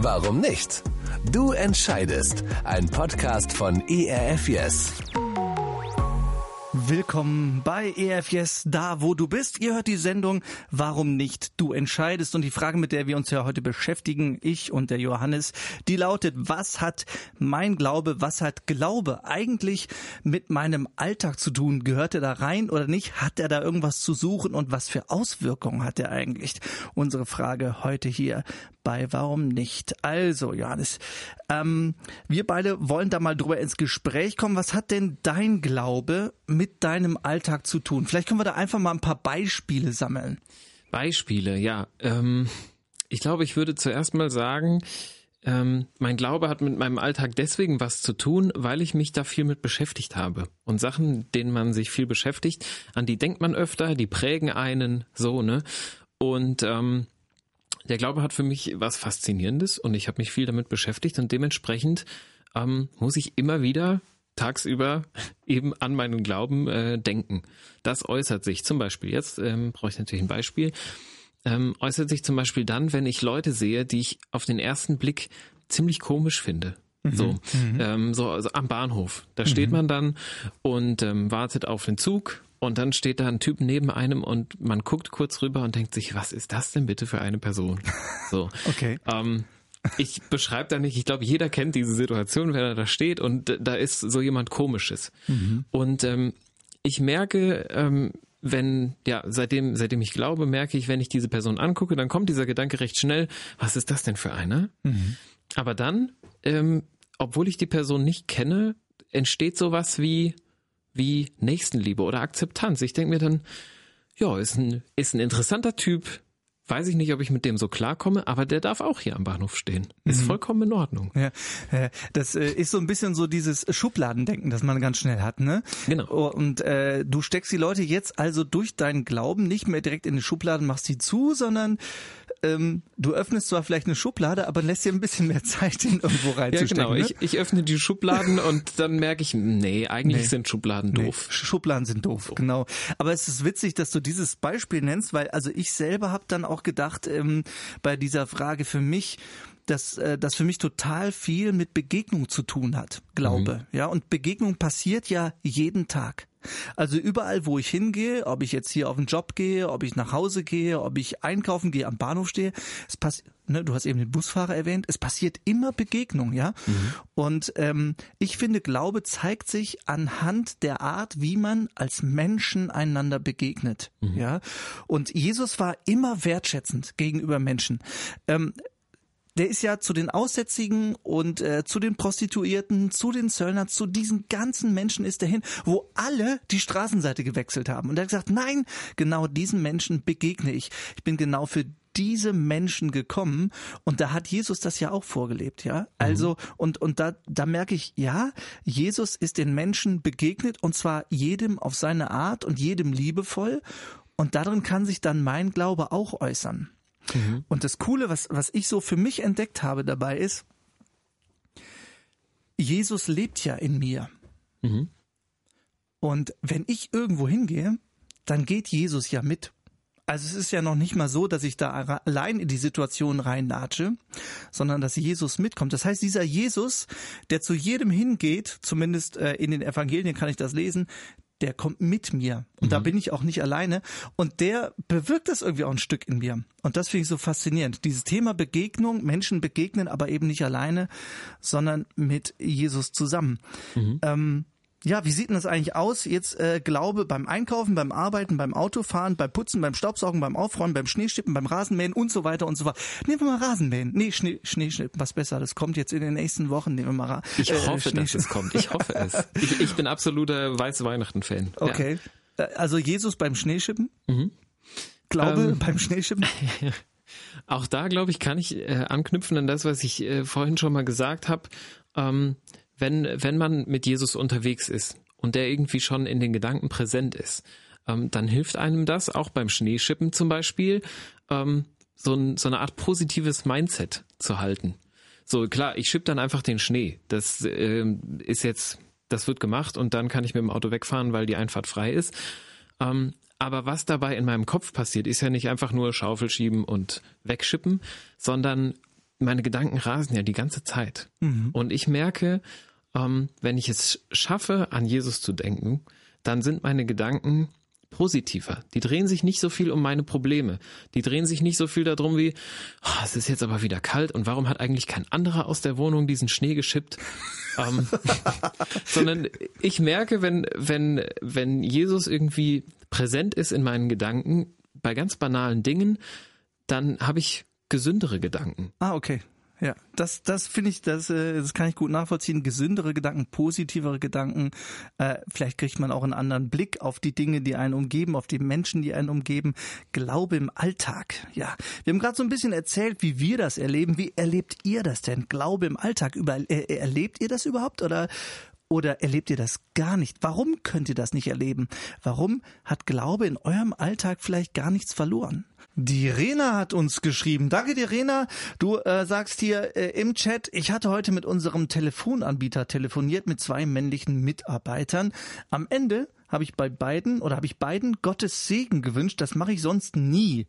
Warum nicht? Du entscheidest. Ein Podcast von ERF Yes. Willkommen bei EFS, da wo du bist. Ihr hört die Sendung Warum nicht? Du entscheidest. Und die Frage, mit der wir uns ja heute beschäftigen, ich und der Johannes, die lautet, was hat mein Glaube, was hat Glaube eigentlich mit meinem Alltag zu tun? Gehört er da rein oder nicht? Hat er da irgendwas zu suchen und was für Auswirkungen hat er eigentlich? Unsere Frage heute hier bei Warum nicht? Also, Johannes, ähm, wir beide wollen da mal drüber ins Gespräch kommen. Was hat denn dein Glaube mit deinem Alltag zu tun? Vielleicht können wir da einfach mal ein paar Beispiele sammeln. Beispiele, ja. Ähm, ich glaube, ich würde zuerst mal sagen, ähm, mein Glaube hat mit meinem Alltag deswegen was zu tun, weil ich mich da viel mit beschäftigt habe. Und Sachen, denen man sich viel beschäftigt, an die denkt man öfter, die prägen einen so, ne? Und ähm, der Glaube hat für mich was Faszinierendes und ich habe mich viel damit beschäftigt und dementsprechend ähm, muss ich immer wieder tagsüber eben an meinen Glauben äh, denken. Das äußert sich zum Beispiel, jetzt ähm, brauche ich natürlich ein Beispiel, ähm, äußert sich zum Beispiel dann, wenn ich Leute sehe, die ich auf den ersten Blick ziemlich komisch finde. Mhm. So, mhm. Ähm, so also am Bahnhof. Da steht mhm. man dann und ähm, wartet auf den Zug und dann steht da ein Typ neben einem und man guckt kurz rüber und denkt sich, was ist das denn bitte für eine Person? So. okay. Ähm, ich beschreibe da nicht, ich glaube, jeder kennt diese Situation, wenn er da steht und da ist so jemand Komisches. Mhm. Und ähm, ich merke, ähm, wenn, ja, seitdem, seitdem ich glaube, merke ich, wenn ich diese Person angucke, dann kommt dieser Gedanke recht schnell, was ist das denn für einer? Mhm. Aber dann, ähm, obwohl ich die Person nicht kenne, entsteht sowas wie, wie Nächstenliebe oder Akzeptanz. Ich denke mir dann, ja, ist ein, ist ein interessanter Typ, weiß ich nicht, ob ich mit dem so klarkomme, aber der darf auch hier am Bahnhof stehen. Ist mhm. vollkommen in Ordnung. Ja, das äh, ist so ein bisschen so dieses Schubladendenken, das man ganz schnell hat, ne? Genau. Oh, und äh, du steckst die Leute jetzt also durch deinen Glauben nicht mehr direkt in die Schubladen, machst sie zu, sondern ähm, du öffnest zwar vielleicht eine Schublade, aber lässt dir ein bisschen mehr Zeit, ihn irgendwo reinzustecken. Ja, genau. Ne? Ich, ich öffne die Schubladen und dann merke ich, nee, eigentlich nee. sind Schubladen doof. Nee, Schubladen sind doof, genau. Aber es ist witzig, dass du dieses Beispiel nennst, weil also ich selber habe dann auch gedacht, ähm, bei dieser Frage für mich, dass äh, das für mich total viel mit Begegnung zu tun hat, Glaube. Mhm. Ja, und Begegnung passiert ja jeden Tag. Also überall, wo ich hingehe, ob ich jetzt hier auf den Job gehe, ob ich nach Hause gehe, ob ich einkaufen gehe, am Bahnhof stehe, es passiert, ne, du hast eben den Busfahrer erwähnt, es passiert immer Begegnung, ja. Mhm. Und ähm, ich finde, Glaube zeigt sich anhand der Art, wie man als Menschen einander begegnet, mhm. ja. Und Jesus war immer wertschätzend gegenüber Menschen. Ähm, der ist ja zu den Aussätzigen und äh, zu den Prostituierten, zu den Zöllnern, zu diesen ganzen Menschen ist er hin, wo alle die Straßenseite gewechselt haben. Und er hat gesagt, nein, genau diesen Menschen begegne ich. Ich bin genau für diese Menschen gekommen und da hat Jesus das ja auch vorgelebt, ja. Mhm. Also und und da da merke ich, ja, Jesus ist den Menschen begegnet und zwar jedem auf seine Art und jedem liebevoll und darin kann sich dann mein Glaube auch äußern. Mhm. Und das Coole, was, was ich so für mich entdeckt habe dabei ist, Jesus lebt ja in mir. Mhm. Und wenn ich irgendwo hingehe, dann geht Jesus ja mit. Also es ist ja noch nicht mal so, dass ich da allein in die Situation reinnatsche, sondern dass Jesus mitkommt. Das heißt, dieser Jesus, der zu jedem hingeht, zumindest äh, in den Evangelien kann ich das lesen, der kommt mit mir. Und mhm. da bin ich auch nicht alleine. Und der bewirkt das irgendwie auch ein Stück in mir. Und das finde ich so faszinierend. Dieses Thema Begegnung, Menschen begegnen, aber eben nicht alleine, sondern mit Jesus zusammen. Mhm. Ähm, ja, wie sieht denn das eigentlich aus? Jetzt äh, Glaube beim Einkaufen, beim Arbeiten, beim Autofahren, beim Putzen, beim Staubsaugen, beim Aufräumen, beim Schneeschippen, beim Rasenmähen und so weiter und so fort. Nehmen wir mal Rasenmähen. Nee, Schnee, Schneeschippen, was besser. Das kommt jetzt in den nächsten Wochen. Nehmen wir mal Ra Ich äh, hoffe, dass es kommt. Ich hoffe es. Ich, ich bin absoluter Weiße Weihnachten-Fan. Okay. Ja. Äh, also Jesus beim Schneeschippen? Mhm. Glaube ähm, beim Schneeschippen? Auch da, glaube ich, kann ich äh, anknüpfen an das, was ich äh, vorhin schon mal gesagt habe. Ähm, wenn, wenn man mit Jesus unterwegs ist und der irgendwie schon in den Gedanken präsent ist, ähm, dann hilft einem das, auch beim Schneeschippen zum Beispiel, ähm, so, ein, so eine Art positives Mindset zu halten. So, klar, ich schipp dann einfach den Schnee. Das äh, ist jetzt, das wird gemacht und dann kann ich mit dem Auto wegfahren, weil die Einfahrt frei ist. Ähm, aber was dabei in meinem Kopf passiert, ist ja nicht einfach nur Schaufel schieben und wegschippen, sondern meine Gedanken rasen ja die ganze Zeit. Mhm. Und ich merke, ähm, wenn ich es schaffe, an Jesus zu denken, dann sind meine Gedanken positiver. Die drehen sich nicht so viel um meine Probleme. Die drehen sich nicht so viel darum wie, oh, es ist jetzt aber wieder kalt und warum hat eigentlich kein anderer aus der Wohnung diesen Schnee geschippt? ähm, sondern ich merke, wenn, wenn, wenn Jesus irgendwie präsent ist in meinen Gedanken bei ganz banalen Dingen, dann habe ich gesündere Gedanken. Ah, okay. Ja, das, das finde ich, das, äh, das kann ich gut nachvollziehen. Gesündere Gedanken, positivere Gedanken. Äh, vielleicht kriegt man auch einen anderen Blick auf die Dinge, die einen umgeben, auf die Menschen, die einen umgeben. Glaube im Alltag. Ja, wir haben gerade so ein bisschen erzählt, wie wir das erleben. Wie erlebt ihr das denn? Glaube im Alltag. Über, äh, erlebt ihr das überhaupt oder oder erlebt ihr das gar nicht? Warum könnt ihr das nicht erleben? Warum hat Glaube in eurem Alltag vielleicht gar nichts verloren? Die Rena hat uns geschrieben. Danke dir, Rena. Du äh, sagst hier äh, im Chat, ich hatte heute mit unserem Telefonanbieter telefoniert mit zwei männlichen Mitarbeitern. Am Ende habe ich bei beiden oder habe ich beiden Gottes Segen gewünscht. Das mache ich sonst nie.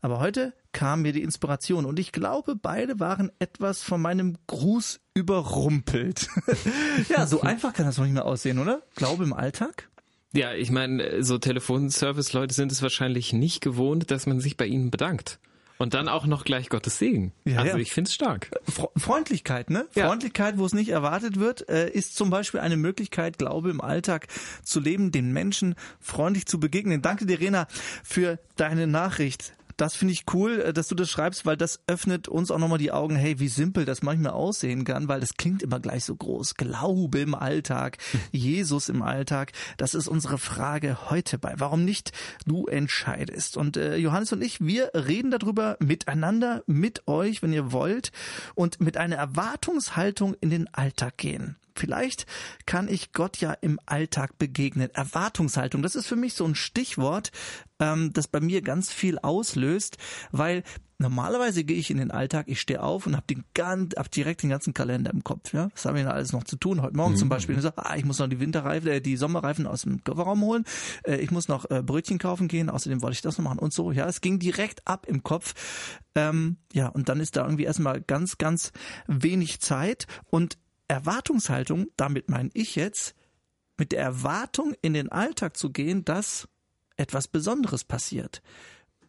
Aber heute kam mir die Inspiration und ich glaube, beide waren etwas von meinem Gruß überrumpelt. ja, so einfach kann das noch nicht mehr aussehen, oder? Glaube im Alltag? Ja, ich meine, so Telefonservice-Leute sind es wahrscheinlich nicht gewohnt, dass man sich bei ihnen bedankt. Und dann auch noch gleich Gottes Segen. Ja, also ja. ich find's stark. Freundlichkeit, ne? Ja. Freundlichkeit, wo es nicht erwartet wird, äh, ist zum Beispiel eine Möglichkeit, Glaube im Alltag zu leben, den Menschen freundlich zu begegnen. Danke dir, Rena, für deine Nachricht das finde ich cool, äh, dass du das schreibst, weil das öffnet uns auch nochmal die Augen, hey, wie simpel das manchmal aussehen kann, weil das klingt immer gleich so groß. Glaube im Alltag, Jesus im Alltag, das ist unsere Frage heute bei. Warum nicht du entscheidest? Und äh, Johannes und ich, wir reden darüber miteinander, mit euch, wenn ihr wollt, und mit einer Erwartungshaltung in den Alltag gehen. Vielleicht kann ich Gott ja im Alltag begegnen. Erwartungshaltung, das ist für mich so ein Stichwort, ähm, das bei mir ganz viel auslöst, weil normalerweise gehe ich in den Alltag, ich stehe auf und habe den ganz, hab direkt den ganzen Kalender im Kopf. Ja, was habe ich denn alles noch zu tun? Heute Morgen mhm. zum Beispiel, ich, sag, ah, ich muss noch die Winterreifen, äh, die Sommerreifen aus dem Kofferraum holen. Äh, ich muss noch äh, Brötchen kaufen gehen. Außerdem wollte ich das noch machen und so. Ja, es ging direkt ab im Kopf. Ähm, ja, und dann ist da irgendwie erstmal ganz, ganz wenig Zeit und Erwartungshaltung, damit meine ich jetzt, mit der Erwartung in den Alltag zu gehen, dass etwas Besonderes passiert.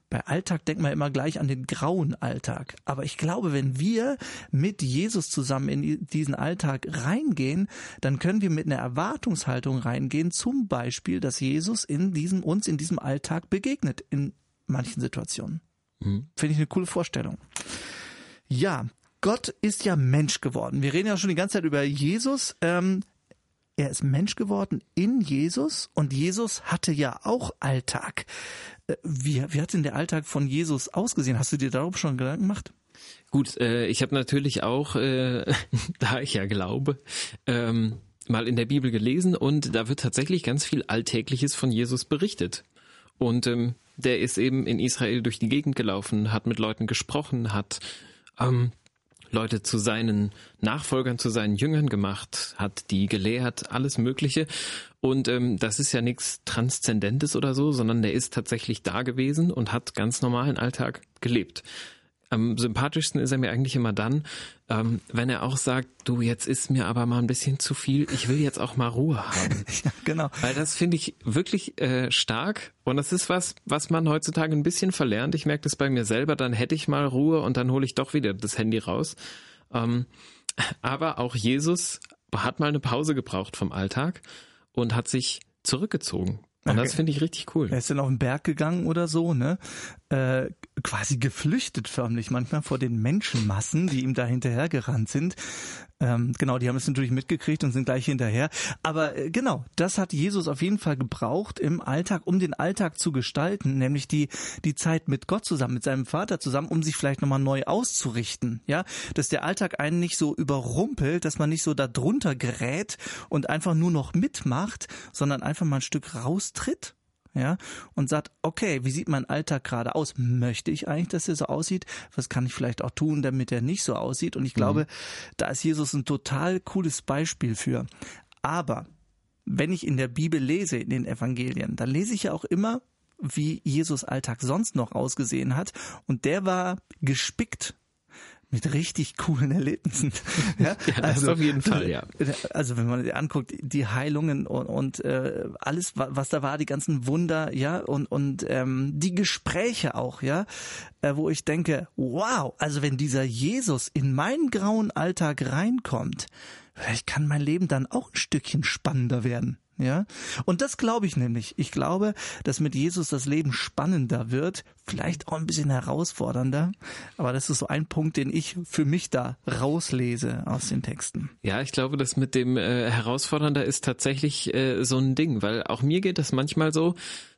Bei Alltag denkt man immer gleich an den grauen Alltag. Aber ich glaube, wenn wir mit Jesus zusammen in diesen Alltag reingehen, dann können wir mit einer Erwartungshaltung reingehen, zum Beispiel, dass Jesus in diesem, uns in diesem Alltag begegnet, in manchen Situationen. Mhm. Finde ich eine coole Vorstellung. Ja, Gott ist ja Mensch geworden. Wir reden ja schon die ganze Zeit über Jesus. Ähm, er ist Mensch geworden in Jesus und Jesus hatte ja auch Alltag. Äh, wie, wie hat denn der Alltag von Jesus ausgesehen? Hast du dir darauf schon Gedanken gemacht? Gut, äh, ich habe natürlich auch, äh, da ich ja glaube, ähm, mal in der Bibel gelesen und da wird tatsächlich ganz viel Alltägliches von Jesus berichtet. Und ähm, der ist eben in Israel durch die Gegend gelaufen, hat mit Leuten gesprochen, hat ähm, Leute zu seinen Nachfolgern, zu seinen Jüngern gemacht, hat die gelehrt, alles Mögliche. Und ähm, das ist ja nichts Transzendentes oder so, sondern der ist tatsächlich da gewesen und hat ganz normalen Alltag gelebt. Am sympathischsten ist er mir eigentlich immer dann, ähm, wenn er auch sagt, du, jetzt ist mir aber mal ein bisschen zu viel, ich will jetzt auch mal Ruhe haben. ja, genau. Weil das finde ich wirklich äh, stark und das ist was, was man heutzutage ein bisschen verlernt. Ich merke das bei mir selber, dann hätte ich mal Ruhe und dann hole ich doch wieder das Handy raus. Ähm, aber auch Jesus hat mal eine Pause gebraucht vom Alltag und hat sich zurückgezogen. Und das finde ich richtig cool. Er ist dann auf den Berg gegangen oder so, ne? Äh, quasi geflüchtet förmlich manchmal vor den Menschenmassen, die ihm da hinterhergerannt sind. Ähm, genau, die haben es natürlich mitgekriegt und sind gleich hinterher. Aber äh, genau, das hat Jesus auf jeden Fall gebraucht im Alltag, um den Alltag zu gestalten, nämlich die, die Zeit mit Gott zusammen, mit seinem Vater zusammen, um sich vielleicht nochmal neu auszurichten. Ja, dass der Alltag einen nicht so überrumpelt, dass man nicht so da drunter gerät und einfach nur noch mitmacht, sondern einfach mal ein Stück raustritt ja, und sagt, okay, wie sieht mein Alltag gerade aus? Möchte ich eigentlich, dass er so aussieht? Was kann ich vielleicht auch tun, damit er nicht so aussieht? Und ich glaube, mhm. da ist Jesus ein total cooles Beispiel für. Aber wenn ich in der Bibel lese, in den Evangelien, dann lese ich ja auch immer, wie Jesus Alltag sonst noch ausgesehen hat. Und der war gespickt mit richtig coolen Erlebnissen. ja, ja das also, auf jeden Fall, ja. Also wenn man anguckt, die Heilungen und, und äh, alles, was da war, die ganzen Wunder, ja, und, und ähm, die Gespräche auch, ja, äh, wo ich denke, wow, also wenn dieser Jesus in meinen grauen Alltag reinkommt, vielleicht kann mein Leben dann auch ein Stückchen spannender werden. Ja, und das glaube ich nämlich. Ich glaube, dass mit Jesus das Leben spannender wird, vielleicht auch ein bisschen herausfordernder. Aber das ist so ein Punkt, den ich für mich da rauslese aus den Texten. Ja, ich glaube, das mit dem äh, herausfordernder ist tatsächlich äh, so ein Ding, weil auch mir geht das manchmal so,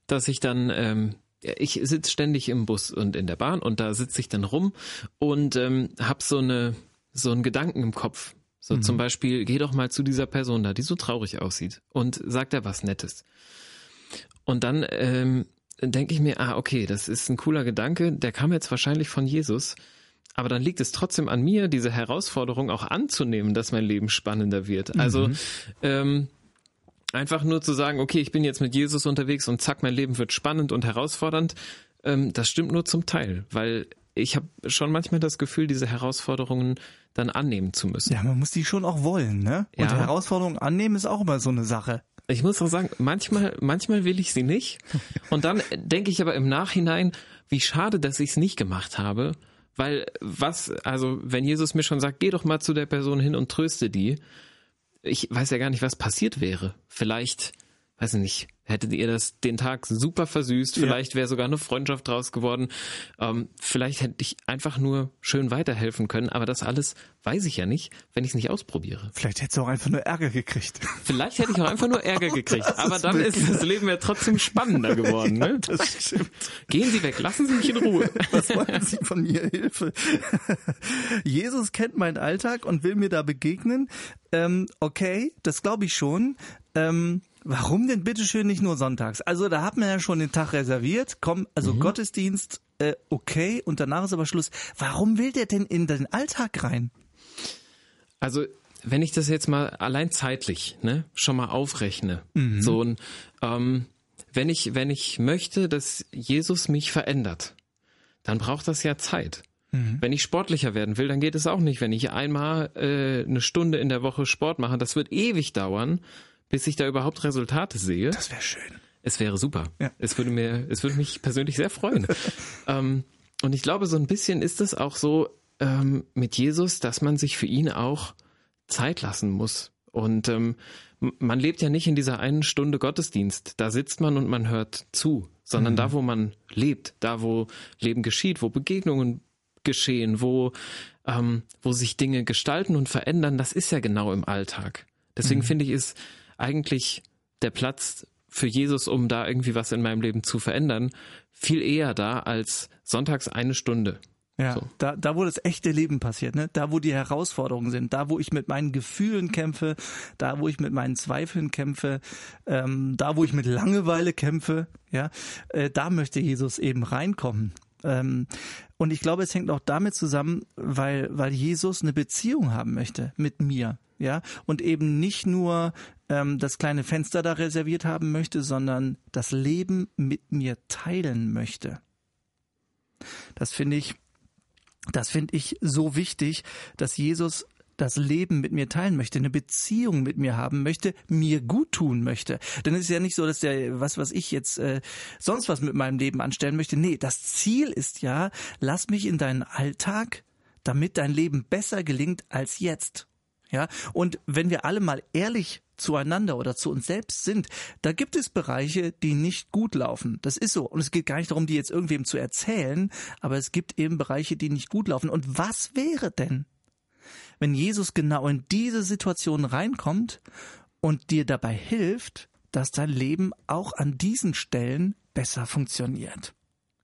dass ich dann ähm, ich sitze ständig im Bus und in der Bahn und da sitze ich dann rum und ähm, habe so eine so einen Gedanken im Kopf so mhm. zum Beispiel, geh doch mal zu dieser Person da, die so traurig aussieht und sag da was Nettes. Und dann ähm, denke ich mir, ah, okay, das ist ein cooler Gedanke, der kam jetzt wahrscheinlich von Jesus, aber dann liegt es trotzdem an mir, diese Herausforderung auch anzunehmen, dass mein Leben spannender wird. Also mhm. ähm, einfach nur zu sagen, okay, ich bin jetzt mit Jesus unterwegs und zack, mein Leben wird spannend und herausfordernd, ähm, das stimmt nur zum Teil, weil ich habe schon manchmal das Gefühl, diese Herausforderungen dann annehmen zu müssen. Ja, man muss die schon auch wollen, ne? Und ja. Herausforderungen annehmen ist auch immer so eine Sache. Ich muss auch sagen, manchmal, manchmal will ich sie nicht. Und dann denke ich aber im Nachhinein, wie schade, dass ich es nicht gemacht habe. Weil was, also wenn Jesus mir schon sagt, geh doch mal zu der Person hin und tröste die, ich weiß ja gar nicht, was passiert wäre. Vielleicht weiß ich nicht, hättet ihr das den Tag super versüßt, vielleicht ja. wäre sogar eine Freundschaft draus geworden, ähm, vielleicht hätte ich einfach nur schön weiterhelfen können, aber das alles weiß ich ja nicht, wenn ich es nicht ausprobiere. Vielleicht hättest du auch einfach nur Ärger gekriegt. Vielleicht hätte ich auch einfach nur Ärger gekriegt, aber dann ist das Leben ja trotzdem spannender geworden. Ne? Ja, das stimmt. Gehen Sie weg, lassen Sie mich in Ruhe. Was wollen Sie von mir? Hilfe. Jesus kennt meinen Alltag und will mir da begegnen. Ähm, okay, das glaube ich schon. Ähm, Warum denn bitteschön nicht nur sonntags? Also da hat man ja schon den Tag reserviert, komm, also mhm. Gottesdienst, äh, okay, und danach ist aber Schluss. Warum will der denn in den Alltag rein? Also wenn ich das jetzt mal allein zeitlich ne, schon mal aufrechne, mhm. so ein, ähm, wenn ich wenn ich möchte, dass Jesus mich verändert, dann braucht das ja Zeit. Mhm. Wenn ich sportlicher werden will, dann geht es auch nicht. Wenn ich einmal äh, eine Stunde in der Woche Sport mache, das wird ewig dauern bis ich da überhaupt Resultate sehe. Das wäre schön. Es wäre super. Ja. Es würde mir, es würde mich persönlich sehr freuen. ähm, und ich glaube, so ein bisschen ist es auch so ähm, mit Jesus, dass man sich für ihn auch Zeit lassen muss. Und ähm, man lebt ja nicht in dieser einen Stunde Gottesdienst. Da sitzt man und man hört zu, sondern mhm. da, wo man lebt, da, wo Leben geschieht, wo Begegnungen geschehen, wo, ähm, wo sich Dinge gestalten und verändern, das ist ja genau im Alltag. Deswegen mhm. finde ich es eigentlich der Platz für Jesus, um da irgendwie was in meinem Leben zu verändern, viel eher da als sonntags eine Stunde. Ja, so. da, da, wo das echte Leben passiert, ne? da, wo die Herausforderungen sind, da, wo ich mit meinen Gefühlen kämpfe, da, wo ich mit meinen Zweifeln kämpfe, ähm, da, wo ich mit Langeweile kämpfe, ja, äh, da möchte Jesus eben reinkommen. Ähm, und ich glaube, es hängt auch damit zusammen, weil, weil Jesus eine Beziehung haben möchte mit mir, ja, und eben nicht nur ähm, das kleine Fenster da reserviert haben möchte, sondern das Leben mit mir teilen möchte. Das finde ich, das finde ich so wichtig, dass Jesus das Leben mit mir teilen möchte, eine Beziehung mit mir haben möchte, mir gut tun möchte. Denn es ist ja nicht so, dass der, was was ich jetzt äh, sonst was mit meinem Leben anstellen möchte. Nee, das Ziel ist ja, lass mich in deinen Alltag, damit dein Leben besser gelingt als jetzt. Ja, und wenn wir alle mal ehrlich zueinander oder zu uns selbst sind, da gibt es Bereiche, die nicht gut laufen. Das ist so. Und es geht gar nicht darum, die jetzt irgendwem zu erzählen, aber es gibt eben Bereiche, die nicht gut laufen. Und was wäre denn, wenn Jesus genau in diese Situation reinkommt und dir dabei hilft, dass dein Leben auch an diesen Stellen besser funktioniert?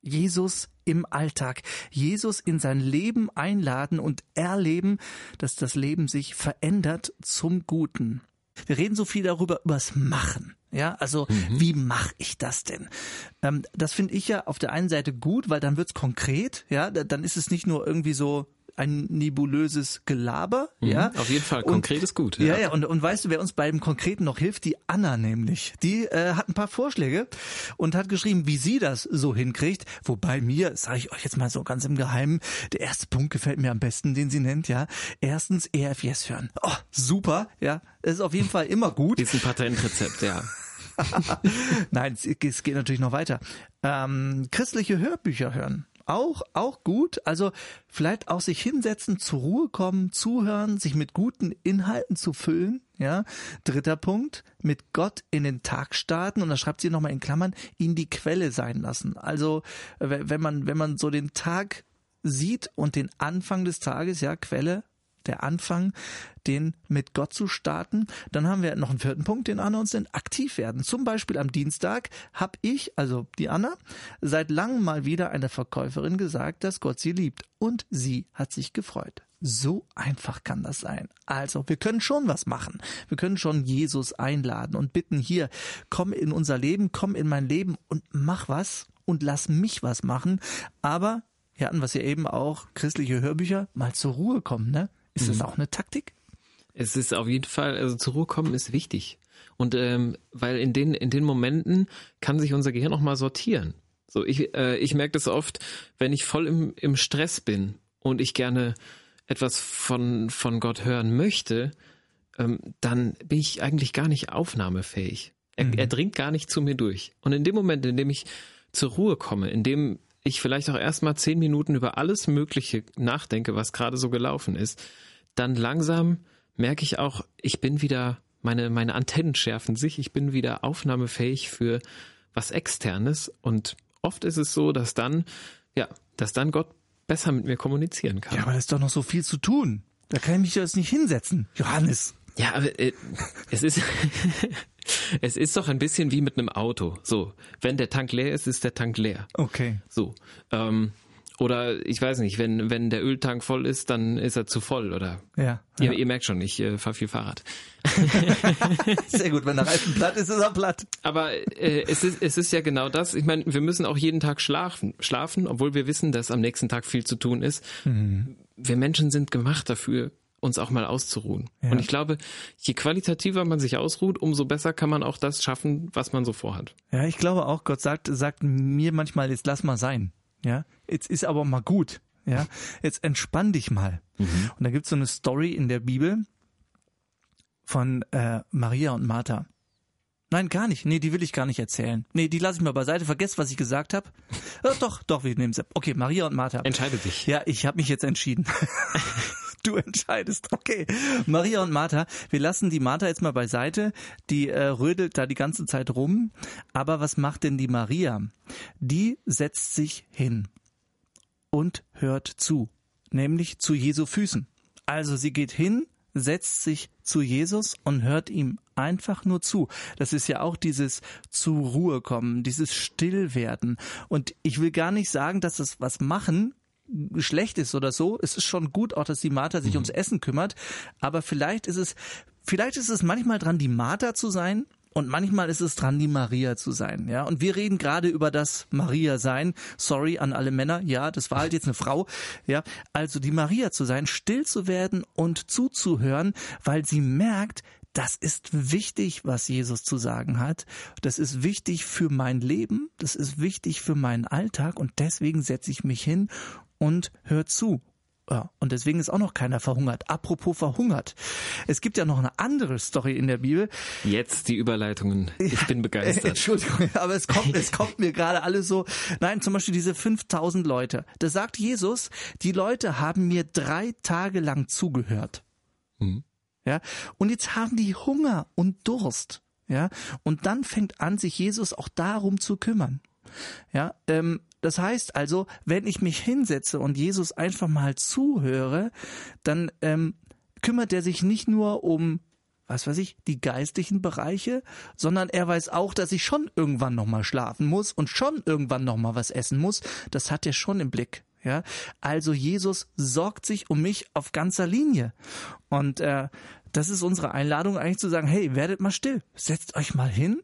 Jesus im Alltag, Jesus in sein Leben einladen und erleben, dass das Leben sich verändert zum Guten. Wir reden so viel darüber, übers Machen. Ja, also mhm. wie mache ich das denn? Ähm, das finde ich ja auf der einen Seite gut, weil dann wird's konkret, ja, dann ist es nicht nur irgendwie so ein nebulöses Gelaber. Mhm, ja, auf jeden Fall. Konkret und, ist gut. Ja, ja, ja und, und weißt du, wer uns beim Konkreten noch hilft? Die Anna nämlich. Die äh, hat ein paar Vorschläge und hat geschrieben, wie sie das so hinkriegt. Wobei mir, sage ich euch jetzt mal so ganz im Geheimen, der erste Punkt gefällt mir am besten, den sie nennt, ja. Erstens ERFS hören. Oh, super, ja. Ist auf jeden Fall immer gut. Ist ein Patentrezept, ja. Nein, es, es, geht natürlich noch weiter. Ähm, christliche Hörbücher hören. Auch, auch gut. Also vielleicht auch sich hinsetzen, zur Ruhe kommen, zuhören, sich mit guten Inhalten zu füllen. Ja. Dritter Punkt, mit Gott in den Tag starten. Und da schreibt sie nochmal in Klammern, ihn die Quelle sein lassen. Also, wenn man, wenn man so den Tag sieht und den Anfang des Tages, ja, Quelle, der Anfang, den mit Gott zu starten. Dann haben wir noch einen vierten Punkt, den Anna uns nennt, aktiv werden. Zum Beispiel am Dienstag habe ich, also die Anna, seit langem mal wieder einer Verkäuferin gesagt, dass Gott sie liebt. Und sie hat sich gefreut. So einfach kann das sein. Also, wir können schon was machen. Wir können schon Jesus einladen und bitten, hier, komm in unser Leben, komm in mein Leben und mach was und lass mich was machen. Aber wir hatten was ja eben auch, christliche Hörbücher, mal zur Ruhe kommen, ne? Ist das mhm. auch eine Taktik? Es ist auf jeden Fall, also zur Ruhe kommen ist wichtig. Und ähm, weil in den, in den Momenten kann sich unser Gehirn auch mal sortieren. So, ich, äh, ich merke das oft, wenn ich voll im, im Stress bin und ich gerne etwas von, von Gott hören möchte, ähm, dann bin ich eigentlich gar nicht aufnahmefähig. Er, mhm. er dringt gar nicht zu mir durch. Und in dem Moment, in dem ich zur Ruhe komme, in dem ich vielleicht auch erstmal zehn Minuten über alles Mögliche nachdenke, was gerade so gelaufen ist, dann langsam merke ich auch, ich bin wieder, meine, meine Antennen schärfen sich, ich bin wieder aufnahmefähig für was Externes und oft ist es so, dass dann, ja, dass dann Gott besser mit mir kommunizieren kann. Ja, aber da ist doch noch so viel zu tun. Da kann ich mich jetzt nicht hinsetzen. Johannes. Ja, aber äh, es ist es ist doch ein bisschen wie mit einem Auto. So, wenn der Tank leer ist, ist der Tank leer. Okay. So. Ähm, oder ich weiß nicht, wenn, wenn der Öltank voll ist, dann ist er zu voll, oder? Ja. Ihr, ja. ihr merkt schon, ich äh, fahre viel Fahrrad. Sehr gut, wenn der Reifen platt ist, ist er platt. Aber äh, es, ist, es ist ja genau das. Ich meine, wir müssen auch jeden Tag schlafen, schlafen, obwohl wir wissen, dass am nächsten Tag viel zu tun ist. Mhm. Wir Menschen sind gemacht dafür, uns auch mal auszuruhen. Ja. Und ich glaube, je qualitativer man sich ausruht, umso besser kann man auch das schaffen, was man so vorhat. Ja, ich glaube auch, Gott sagt, sagt mir manchmal, jetzt lass mal sein. Ja, jetzt ist aber mal gut. Ja, jetzt entspann dich mal. Mhm. Und da gibt's so eine Story in der Bibel von äh, Maria und Martha. Nein, gar nicht. Nee, die will ich gar nicht erzählen. Nee, die lasse ich mal beiseite. Vergesst, was ich gesagt habe. Äh, doch, doch, wir nehmen sie. Okay, Maria und Martha. Entscheide dich. Ja, ich habe mich jetzt entschieden. du entscheidest. Okay. Maria und Martha, wir lassen die Martha jetzt mal beiseite. Die äh, rödelt da die ganze Zeit rum. Aber was macht denn die Maria? Die setzt sich hin und hört zu. Nämlich zu Jesu Füßen. Also sie geht hin, setzt sich zu Jesus und hört ihm einfach nur zu. Das ist ja auch dieses zur Ruhe kommen, dieses Stillwerden. Und ich will gar nicht sagen, dass das was machen schlecht ist oder so. Es ist schon gut auch, dass die Martha sich mhm. ums Essen kümmert. Aber vielleicht ist es, vielleicht ist es manchmal dran, die Martha zu sein. Und manchmal ist es dran, die Maria zu sein, ja. Und wir reden gerade über das Maria sein. Sorry an alle Männer. Ja, das war halt jetzt eine Frau, ja. Also die Maria zu sein, still zu werden und zuzuhören, weil sie merkt, das ist wichtig, was Jesus zu sagen hat. Das ist wichtig für mein Leben. Das ist wichtig für meinen Alltag. Und deswegen setze ich mich hin und hört zu. Ja, und deswegen ist auch noch keiner verhungert. Apropos verhungert. Es gibt ja noch eine andere Story in der Bibel. Jetzt die Überleitungen. Ich bin begeistert. Entschuldigung, aber es kommt, es kommt mir gerade alles so. Nein, zum Beispiel diese 5000 Leute. Da sagt Jesus, die Leute haben mir drei Tage lang zugehört. Mhm. Ja, und jetzt haben die Hunger und Durst. Ja, und dann fängt an, sich Jesus auch darum zu kümmern. Ja, ähm, das heißt also, wenn ich mich hinsetze und Jesus einfach mal zuhöre, dann ähm, kümmert er sich nicht nur um was weiß ich, die geistlichen Bereiche, sondern er weiß auch, dass ich schon irgendwann nochmal schlafen muss und schon irgendwann nochmal was essen muss. Das hat er schon im Blick. Ja, also Jesus sorgt sich um mich auf ganzer Linie. Und äh, das ist unsere Einladung eigentlich zu sagen, hey, werdet mal still, setzt euch mal hin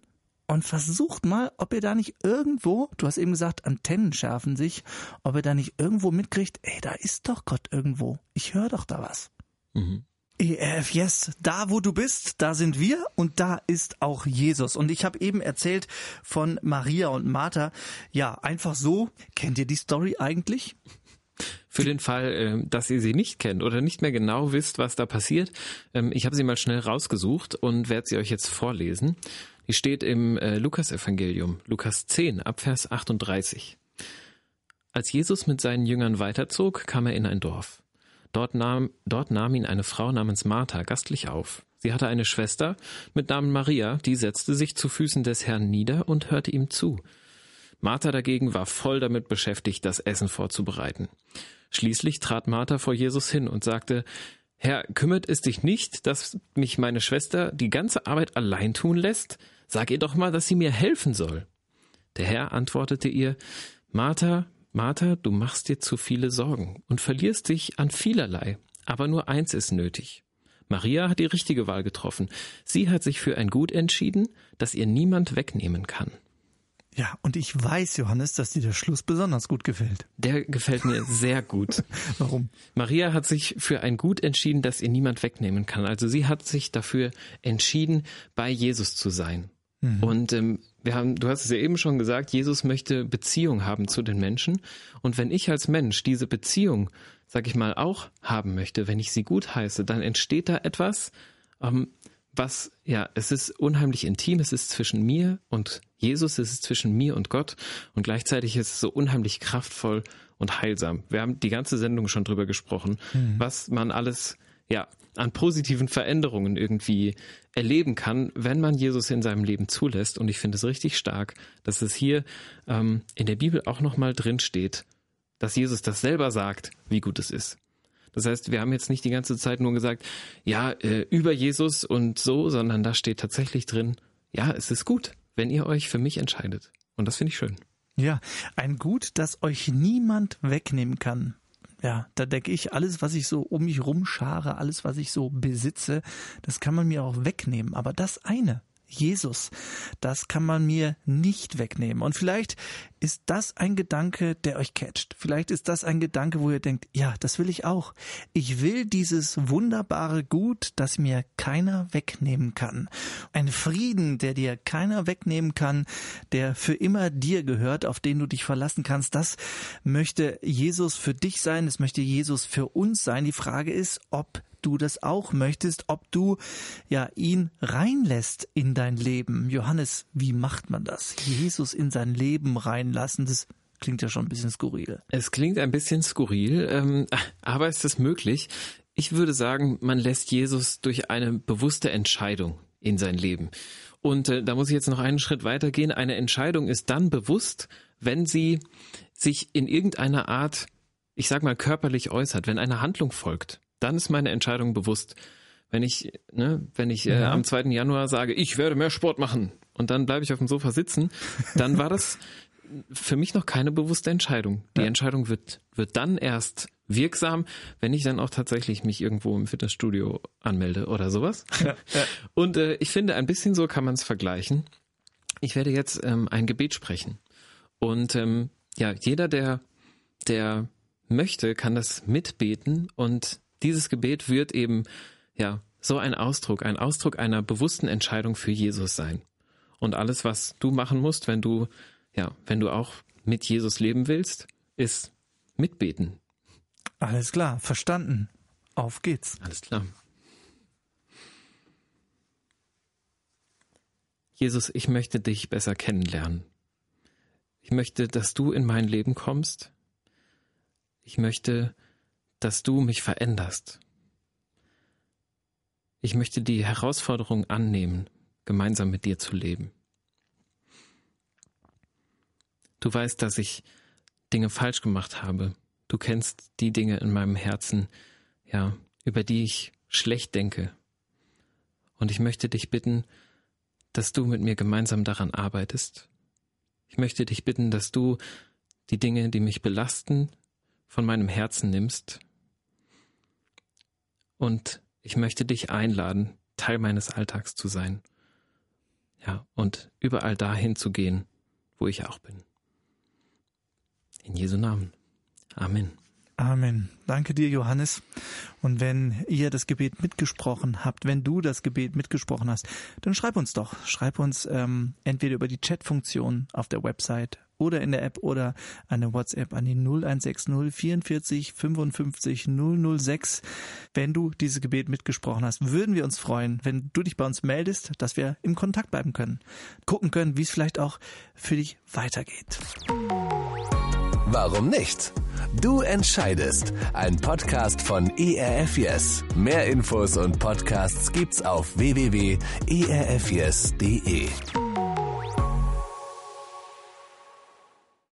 und versucht mal, ob ihr da nicht irgendwo, du hast eben gesagt, Antennen schärfen sich, ob ihr da nicht irgendwo mitkriegt, ey, da ist doch Gott irgendwo. Ich höre doch da was. Mhm. ERF Yes, da wo du bist, da sind wir und da ist auch Jesus. Und ich habe eben erzählt von Maria und Martha. Ja, einfach so. Kennt ihr die Story eigentlich? Für den Fall, ähm, dass ihr sie nicht kennt oder nicht mehr genau wisst, was da passiert, ähm, ich habe sie mal schnell rausgesucht und werde sie euch jetzt vorlesen. Die steht im äh, Lukas-Evangelium, Lukas 10, Abvers 38. Als Jesus mit seinen Jüngern weiterzog, kam er in ein Dorf. Dort nahm, dort nahm ihn eine Frau namens Martha gastlich auf. Sie hatte eine Schwester mit Namen Maria, die setzte sich zu Füßen des Herrn nieder und hörte ihm zu. Martha dagegen war voll damit beschäftigt, das Essen vorzubereiten. Schließlich trat Martha vor Jesus hin und sagte, Herr, kümmert es dich nicht, dass mich meine Schwester die ganze Arbeit allein tun lässt? Sag ihr doch mal, dass sie mir helfen soll. Der Herr antwortete ihr, Martha, Martha, du machst dir zu viele Sorgen und verlierst dich an vielerlei, aber nur eins ist nötig. Maria hat die richtige Wahl getroffen. Sie hat sich für ein Gut entschieden, das ihr niemand wegnehmen kann. Ja, und ich weiß, Johannes, dass dir der Schluss besonders gut gefällt. Der gefällt mir sehr gut. Warum? Maria hat sich für ein Gut entschieden, das ihr niemand wegnehmen kann. Also sie hat sich dafür entschieden, bei Jesus zu sein. Mhm. Und ähm, wir haben, du hast es ja eben schon gesagt, Jesus möchte Beziehung haben zu den Menschen. Und wenn ich als Mensch diese Beziehung, sag ich mal, auch haben möchte, wenn ich sie gut heiße, dann entsteht da etwas, ähm, was, ja, es ist unheimlich intim, es ist zwischen mir und Jesus, es ist zwischen mir und Gott und gleichzeitig ist es so unheimlich kraftvoll und heilsam. Wir haben die ganze Sendung schon drüber gesprochen, mhm. was man alles, ja, an positiven Veränderungen irgendwie erleben kann, wenn man Jesus in seinem Leben zulässt. Und ich finde es richtig stark, dass es hier ähm, in der Bibel auch nochmal drin steht, dass Jesus das selber sagt, wie gut es ist. Das heißt, wir haben jetzt nicht die ganze Zeit nur gesagt, ja, äh, über Jesus und so, sondern da steht tatsächlich drin, ja, es ist gut, wenn ihr euch für mich entscheidet. Und das finde ich schön. Ja, ein Gut, das euch niemand wegnehmen kann. Ja, da denke ich, alles, was ich so um mich rumschare, alles, was ich so besitze, das kann man mir auch wegnehmen. Aber das eine, Jesus. Das kann man mir nicht wegnehmen. Und vielleicht ist das ein Gedanke, der euch catcht. Vielleicht ist das ein Gedanke, wo ihr denkt, ja, das will ich auch. Ich will dieses wunderbare Gut, das mir keiner wegnehmen kann. Ein Frieden, der dir keiner wegnehmen kann, der für immer dir gehört, auf den du dich verlassen kannst. Das möchte Jesus für dich sein. Es möchte Jesus für uns sein. Die Frage ist, ob du das auch möchtest, ob du ja ihn reinlässt in dein Leben. Johannes, wie macht man das? Jesus in sein Leben reinlassen, das klingt ja schon ein bisschen skurril. Es klingt ein bisschen skurril, ähm, aber ist es möglich? Ich würde sagen, man lässt Jesus durch eine bewusste Entscheidung in sein Leben. Und äh, da muss ich jetzt noch einen Schritt weitergehen. Eine Entscheidung ist dann bewusst, wenn sie sich in irgendeiner Art, ich sag mal, körperlich äußert, wenn eine Handlung folgt dann ist meine Entscheidung bewusst. Wenn ich, ne, wenn ich äh, am 2. Januar sage, ich werde mehr Sport machen und dann bleibe ich auf dem Sofa sitzen, dann war das für mich noch keine bewusste Entscheidung. Die ja. Entscheidung wird, wird dann erst wirksam, wenn ich dann auch tatsächlich mich irgendwo im Fitnessstudio anmelde oder sowas. Ja, ja. Und äh, ich finde, ein bisschen so kann man es vergleichen. Ich werde jetzt ähm, ein Gebet sprechen. Und ähm, ja, jeder, der, der möchte, kann das mitbeten und dieses Gebet wird eben, ja, so ein Ausdruck, ein Ausdruck einer bewussten Entscheidung für Jesus sein. Und alles, was du machen musst, wenn du, ja, wenn du auch mit Jesus leben willst, ist mitbeten. Alles klar, verstanden. Auf geht's. Alles klar. Jesus, ich möchte dich besser kennenlernen. Ich möchte, dass du in mein Leben kommst. Ich möchte, dass du mich veränderst. Ich möchte die Herausforderung annehmen, gemeinsam mit dir zu leben. Du weißt, dass ich Dinge falsch gemacht habe. Du kennst die Dinge in meinem Herzen, ja, über die ich schlecht denke. Und ich möchte dich bitten, dass du mit mir gemeinsam daran arbeitest. Ich möchte dich bitten, dass du die Dinge, die mich belasten, von meinem Herzen nimmst und ich möchte dich einladen, Teil meines Alltags zu sein. Ja, und überall dahin zu gehen, wo ich auch bin. In Jesu Namen. Amen. Amen. Danke dir, Johannes. Und wenn ihr das Gebet mitgesprochen habt, wenn du das Gebet mitgesprochen hast, dann schreib uns doch. Schreib uns ähm, entweder über die Chatfunktion auf der Website oder in der App oder eine WhatsApp an die 0160 44 55 006. Wenn du dieses Gebet mitgesprochen hast, würden wir uns freuen, wenn du dich bei uns meldest, dass wir im Kontakt bleiben können. Gucken können, wie es vielleicht auch für dich weitergeht. Warum nicht? Du entscheidest. Ein Podcast von ERF Yes. Mehr Infos und Podcasts gibt's auf www.erfyes.de.